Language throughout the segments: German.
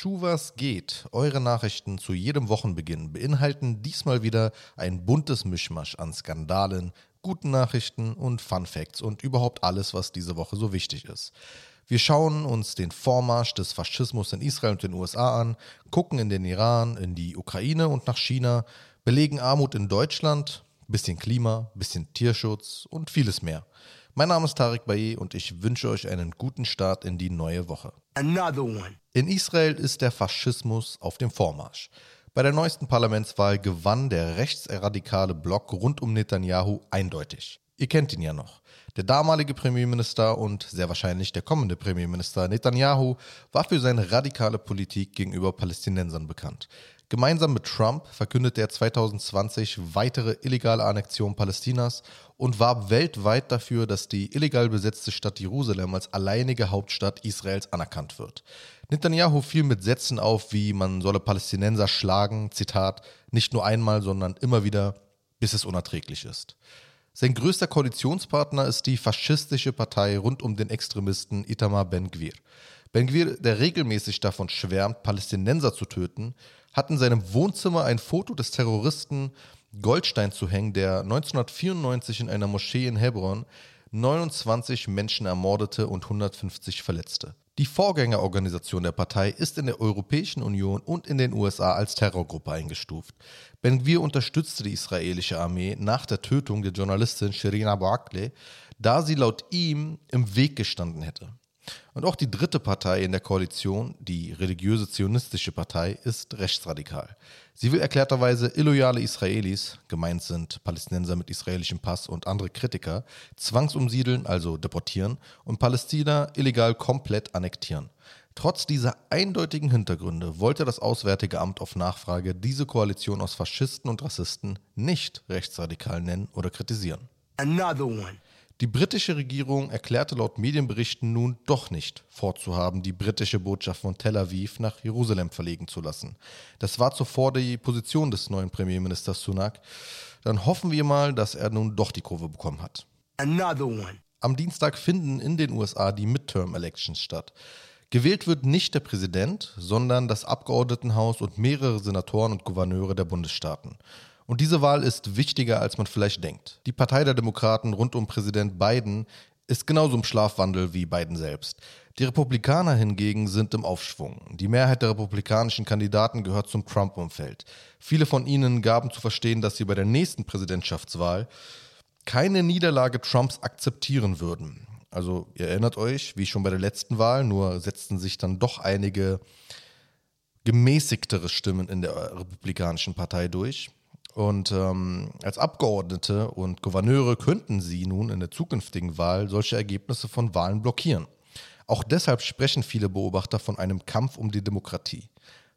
Schuvas geht. Eure Nachrichten zu jedem Wochenbeginn beinhalten diesmal wieder ein buntes Mischmasch an Skandalen, guten Nachrichten und Fun Facts und überhaupt alles, was diese Woche so wichtig ist. Wir schauen uns den Vormarsch des Faschismus in Israel und den USA an, gucken in den Iran, in die Ukraine und nach China, belegen Armut in Deutschland, bisschen Klima, bisschen Tierschutz und vieles mehr. Mein Name ist Tarek Baye und ich wünsche euch einen guten Start in die neue Woche. Another one. In Israel ist der Faschismus auf dem Vormarsch. Bei der neuesten Parlamentswahl gewann der rechtsradikale Block rund um Netanyahu eindeutig. Ihr kennt ihn ja noch. Der damalige Premierminister und sehr wahrscheinlich der kommende Premierminister Netanyahu war für seine radikale Politik gegenüber Palästinensern bekannt. Gemeinsam mit Trump verkündete er 2020 weitere illegale Annexion Palästinas und warb weltweit dafür, dass die illegal besetzte Stadt Jerusalem als alleinige Hauptstadt Israels anerkannt wird. Netanyahu fiel mit Sätzen auf, wie man solle Palästinenser schlagen, Zitat, nicht nur einmal, sondern immer wieder, bis es unerträglich ist. Sein größter Koalitionspartner ist die faschistische Partei rund um den Extremisten Itamar Ben-Gvir. Ben-Gvir, der regelmäßig davon schwärmt, Palästinenser zu töten, hat in seinem Wohnzimmer ein Foto des Terroristen Goldstein zu hängen, der 1994 in einer Moschee in Hebron 29 Menschen ermordete und 150 verletzte. Die Vorgängerorganisation der Partei ist in der Europäischen Union und in den USA als Terrorgruppe eingestuft. Ben-Gvir unterstützte die israelische Armee nach der Tötung der Journalistin Shirin Abu Akleh, da sie laut ihm im Weg gestanden hätte. Und auch die dritte Partei in der Koalition, die religiöse zionistische Partei, ist rechtsradikal. Sie will erklärterweise illoyale Israelis, gemeint sind Palästinenser mit israelischem Pass und andere Kritiker, zwangsumsiedeln, also deportieren, und Palästina illegal komplett annektieren. Trotz dieser eindeutigen Hintergründe wollte das Auswärtige Amt auf Nachfrage diese Koalition aus Faschisten und Rassisten nicht rechtsradikal nennen oder kritisieren. Another one. Die britische Regierung erklärte laut Medienberichten nun doch nicht vorzuhaben, die britische Botschaft von Tel Aviv nach Jerusalem verlegen zu lassen. Das war zuvor die Position des neuen Premierministers Sunak. Dann hoffen wir mal, dass er nun doch die Kurve bekommen hat. Am Dienstag finden in den USA die Midterm-Elections statt. Gewählt wird nicht der Präsident, sondern das Abgeordnetenhaus und mehrere Senatoren und Gouverneure der Bundesstaaten. Und diese Wahl ist wichtiger, als man vielleicht denkt. Die Partei der Demokraten rund um Präsident Biden ist genauso im Schlafwandel wie Biden selbst. Die Republikaner hingegen sind im Aufschwung. Die Mehrheit der republikanischen Kandidaten gehört zum Trump-Umfeld. Viele von ihnen gaben zu verstehen, dass sie bei der nächsten Präsidentschaftswahl keine Niederlage Trumps akzeptieren würden. Also ihr erinnert euch, wie schon bei der letzten Wahl, nur setzten sich dann doch einige gemäßigtere Stimmen in der Republikanischen Partei durch. Und ähm, als Abgeordnete und Gouverneure könnten sie nun in der zukünftigen Wahl solche Ergebnisse von Wahlen blockieren. Auch deshalb sprechen viele Beobachter von einem Kampf um die Demokratie.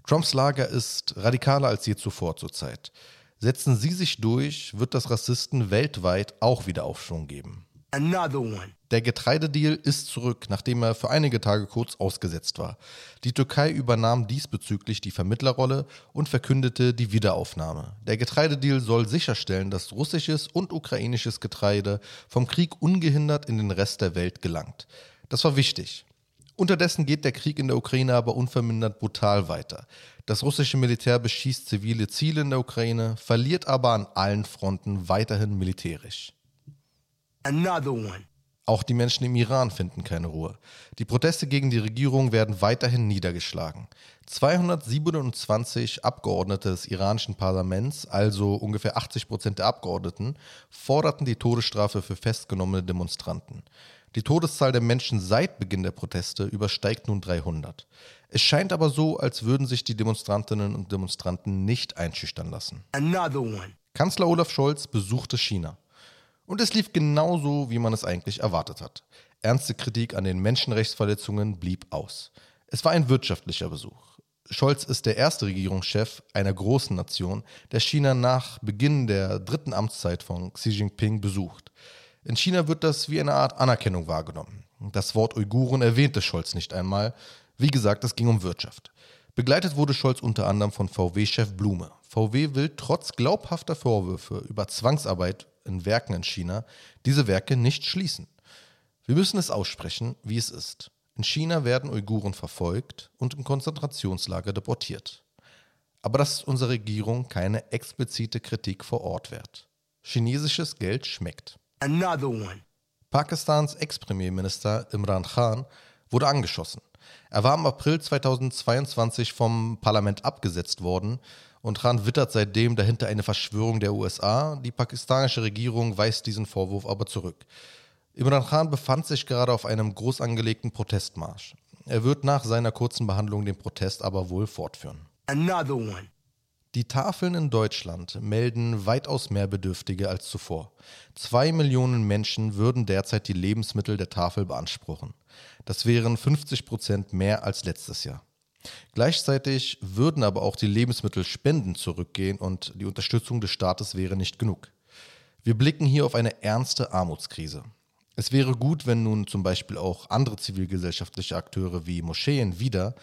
Trumps Lager ist radikaler als je zuvor zurzeit. Setzen sie sich durch, wird das Rassisten weltweit auch wieder Aufschwung geben. Another one. Der Getreidedeal ist zurück, nachdem er für einige Tage kurz ausgesetzt war. Die Türkei übernahm diesbezüglich die Vermittlerrolle und verkündete die Wiederaufnahme. Der Getreidedeal soll sicherstellen, dass russisches und ukrainisches Getreide vom Krieg ungehindert in den Rest der Welt gelangt. Das war wichtig. Unterdessen geht der Krieg in der Ukraine aber unvermindert brutal weiter. Das russische Militär beschießt zivile Ziele in der Ukraine, verliert aber an allen Fronten weiterhin militärisch. Another one. Auch die Menschen im Iran finden keine Ruhe. Die Proteste gegen die Regierung werden weiterhin niedergeschlagen. 227 Abgeordnete des iranischen Parlaments, also ungefähr 80 Prozent der Abgeordneten, forderten die Todesstrafe für festgenommene Demonstranten. Die Todeszahl der Menschen seit Beginn der Proteste übersteigt nun 300. Es scheint aber so, als würden sich die Demonstrantinnen und Demonstranten nicht einschüchtern lassen. Another one. Kanzler Olaf Scholz besuchte China. Und es lief genauso, wie man es eigentlich erwartet hat. Ernste Kritik an den Menschenrechtsverletzungen blieb aus. Es war ein wirtschaftlicher Besuch. Scholz ist der erste Regierungschef einer großen Nation, der China nach Beginn der dritten Amtszeit von Xi Jinping besucht. In China wird das wie eine Art Anerkennung wahrgenommen. Das Wort Uiguren erwähnte Scholz nicht einmal. Wie gesagt, es ging um Wirtschaft. Begleitet wurde Scholz unter anderem von VW-Chef Blume. VW will trotz glaubhafter Vorwürfe über Zwangsarbeit in Werken in China diese Werke nicht schließen. Wir müssen es aussprechen, wie es ist. In China werden Uiguren verfolgt und in Konzentrationslager deportiert. Aber das ist unserer Regierung keine explizite Kritik vor Ort wert. Chinesisches Geld schmeckt. Another one. Pakistans Ex-Premierminister Imran Khan wurde angeschossen. Er war im April 2022 vom Parlament abgesetzt worden und Khan wittert seitdem dahinter eine Verschwörung der USA. Die pakistanische Regierung weist diesen Vorwurf aber zurück. Imran Khan befand sich gerade auf einem groß angelegten Protestmarsch. Er wird nach seiner kurzen Behandlung den Protest aber wohl fortführen. Another one. Die Tafeln in Deutschland melden weitaus mehr Bedürftige als zuvor. Zwei Millionen Menschen würden derzeit die Lebensmittel der Tafel beanspruchen. Das wären 50 Prozent mehr als letztes Jahr. Gleichzeitig würden aber auch die Lebensmittelspenden zurückgehen und die Unterstützung des Staates wäre nicht genug. Wir blicken hier auf eine ernste Armutskrise. Es wäre gut, wenn nun zum Beispiel auch andere zivilgesellschaftliche Akteure wie Moscheen wieder,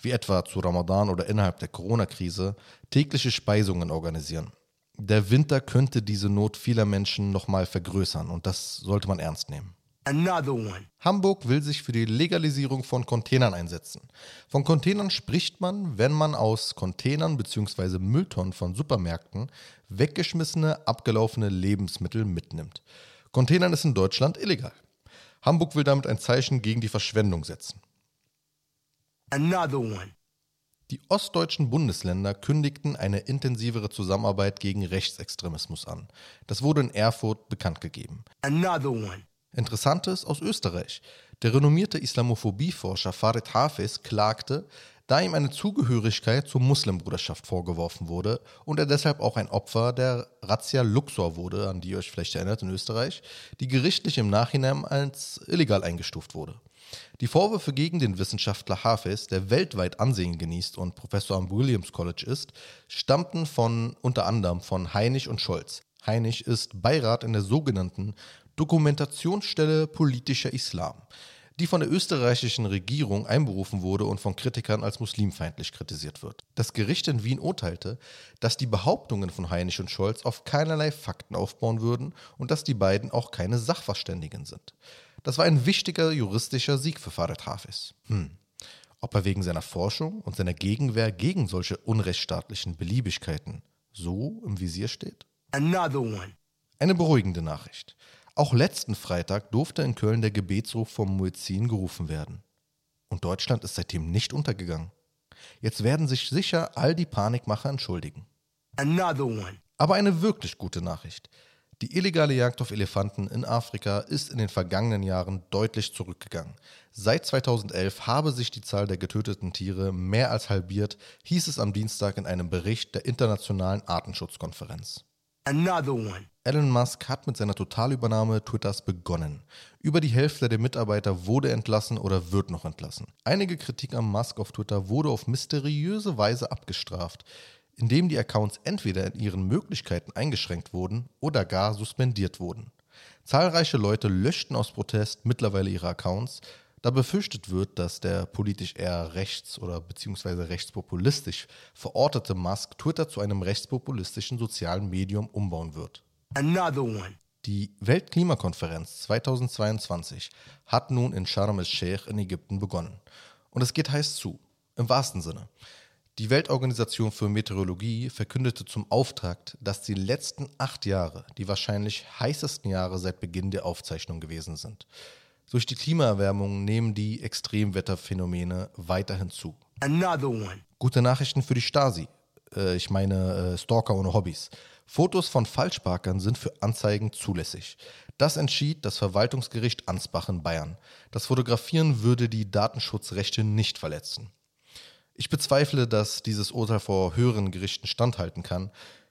wie etwa zu Ramadan oder innerhalb der Corona-Krise, tägliche Speisungen organisieren. Der Winter könnte diese Not vieler Menschen nochmal vergrößern und das sollte man ernst nehmen. Another one. Hamburg will sich für die Legalisierung von Containern einsetzen. Von Containern spricht man, wenn man aus Containern bzw. Mülltonnen von Supermärkten weggeschmissene, abgelaufene Lebensmittel mitnimmt. Containern ist in Deutschland illegal. Hamburg will damit ein Zeichen gegen die Verschwendung setzen. Another one. Die ostdeutschen Bundesländer kündigten eine intensivere Zusammenarbeit gegen Rechtsextremismus an. Das wurde in Erfurt bekannt gegeben. Another one. Interessantes aus Österreich. Der renommierte Islamophobieforscher Farid Hafiz klagte, da ihm eine Zugehörigkeit zur Muslimbruderschaft vorgeworfen wurde und er deshalb auch ein Opfer der Razzia Luxor wurde, an die ihr euch vielleicht erinnert in Österreich, die gerichtlich im Nachhinein als illegal eingestuft wurde. Die Vorwürfe gegen den Wissenschaftler Hafiz, der weltweit Ansehen genießt und Professor am Williams College ist, stammten von unter anderem von Heinig und Scholz. Heinig ist Beirat in der sogenannten Dokumentationsstelle politischer Islam, die von der österreichischen Regierung einberufen wurde und von Kritikern als muslimfeindlich kritisiert wird. Das Gericht in Wien urteilte, dass die Behauptungen von Heinig und Scholz auf keinerlei Fakten aufbauen würden und dass die beiden auch keine Sachverständigen sind. Das war ein wichtiger juristischer Sieg für Farid Hafiz. Hm. Ob er wegen seiner Forschung und seiner Gegenwehr gegen solche unrechtsstaatlichen Beliebigkeiten so im Visier steht? Another one. Eine beruhigende Nachricht. Auch letzten Freitag durfte in Köln der Gebetsruf vom Muezzin gerufen werden. Und Deutschland ist seitdem nicht untergegangen. Jetzt werden sich sicher all die Panikmacher entschuldigen. Another one. Aber eine wirklich gute Nachricht. Die illegale Jagd auf Elefanten in Afrika ist in den vergangenen Jahren deutlich zurückgegangen. Seit 2011 habe sich die Zahl der getöteten Tiere mehr als halbiert, hieß es am Dienstag in einem Bericht der Internationalen Artenschutzkonferenz. Another one. Elon Musk hat mit seiner Totalübernahme Twitters begonnen. Über die Hälfte der Mitarbeiter wurde entlassen oder wird noch entlassen. Einige Kritik am Musk auf Twitter wurde auf mysteriöse Weise abgestraft, indem die Accounts entweder in ihren Möglichkeiten eingeschränkt wurden oder gar suspendiert wurden. Zahlreiche Leute löschten aus Protest mittlerweile ihre Accounts, da befürchtet wird, dass der politisch eher rechts- oder beziehungsweise rechtspopulistisch verortete Musk Twitter zu einem rechtspopulistischen sozialen Medium umbauen wird. Another one. Die Weltklimakonferenz 2022 hat nun in Sharm el-Sheikh in Ägypten begonnen. Und es geht heiß zu, im wahrsten Sinne. Die Weltorganisation für Meteorologie verkündete zum Auftakt, dass die letzten acht Jahre die wahrscheinlich heißesten Jahre seit Beginn der Aufzeichnung gewesen sind. Durch die Klimaerwärmung nehmen die Extremwetterphänomene weiterhin zu. Another one. Gute Nachrichten für die Stasi. Äh, ich meine äh, Stalker ohne Hobbys. Fotos von Falschparkern sind für Anzeigen zulässig. Das entschied das Verwaltungsgericht Ansbach in Bayern. Das Fotografieren würde die Datenschutzrechte nicht verletzen. Ich bezweifle, dass dieses Urteil vor höheren Gerichten standhalten kann,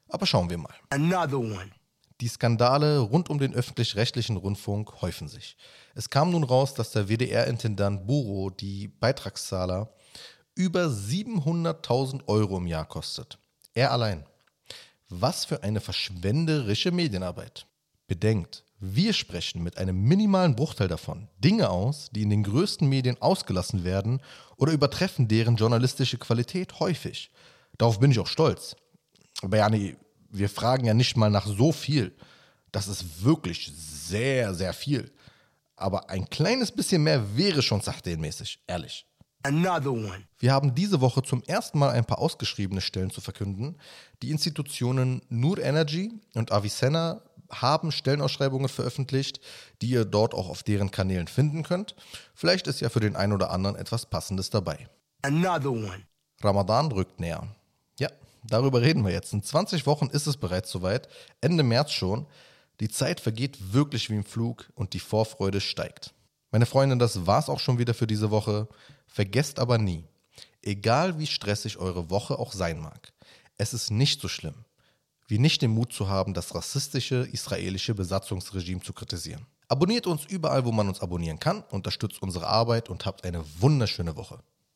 aber schauen wir mal. Another one. Die Skandale rund um den öffentlich-rechtlichen Rundfunk häufen sich. Es kam nun raus, dass der WDR-Intendant Buro die Beitragszahler über 700.000 Euro im Jahr kostet. Er allein. Was für eine verschwenderische Medienarbeit. Bedenkt, wir sprechen mit einem minimalen Bruchteil davon Dinge aus, die in den größten Medien ausgelassen werden oder übertreffen deren journalistische Qualität häufig. Darauf bin ich auch stolz. Aber Jani, wir fragen ja nicht mal nach so viel. Das ist wirklich sehr, sehr viel. Aber ein kleines bisschen mehr wäre schon sachdenmäßig, ehrlich. Another one. Wir haben diese Woche zum ersten Mal ein paar ausgeschriebene Stellen zu verkünden. Die Institutionen Nur Energy und Avicenna haben Stellenausschreibungen veröffentlicht, die ihr dort auch auf deren Kanälen finden könnt. Vielleicht ist ja für den einen oder anderen etwas Passendes dabei. Another one. Ramadan rückt näher. Ja, darüber reden wir jetzt. In 20 Wochen ist es bereits soweit, Ende März schon. Die Zeit vergeht wirklich wie im Flug und die Vorfreude steigt. Meine Freunde, das war's auch schon wieder für diese Woche. Vergesst aber nie, egal wie stressig eure Woche auch sein mag, es ist nicht so schlimm, wie nicht den Mut zu haben, das rassistische israelische Besatzungsregime zu kritisieren. Abonniert uns überall, wo man uns abonnieren kann, unterstützt unsere Arbeit und habt eine wunderschöne Woche.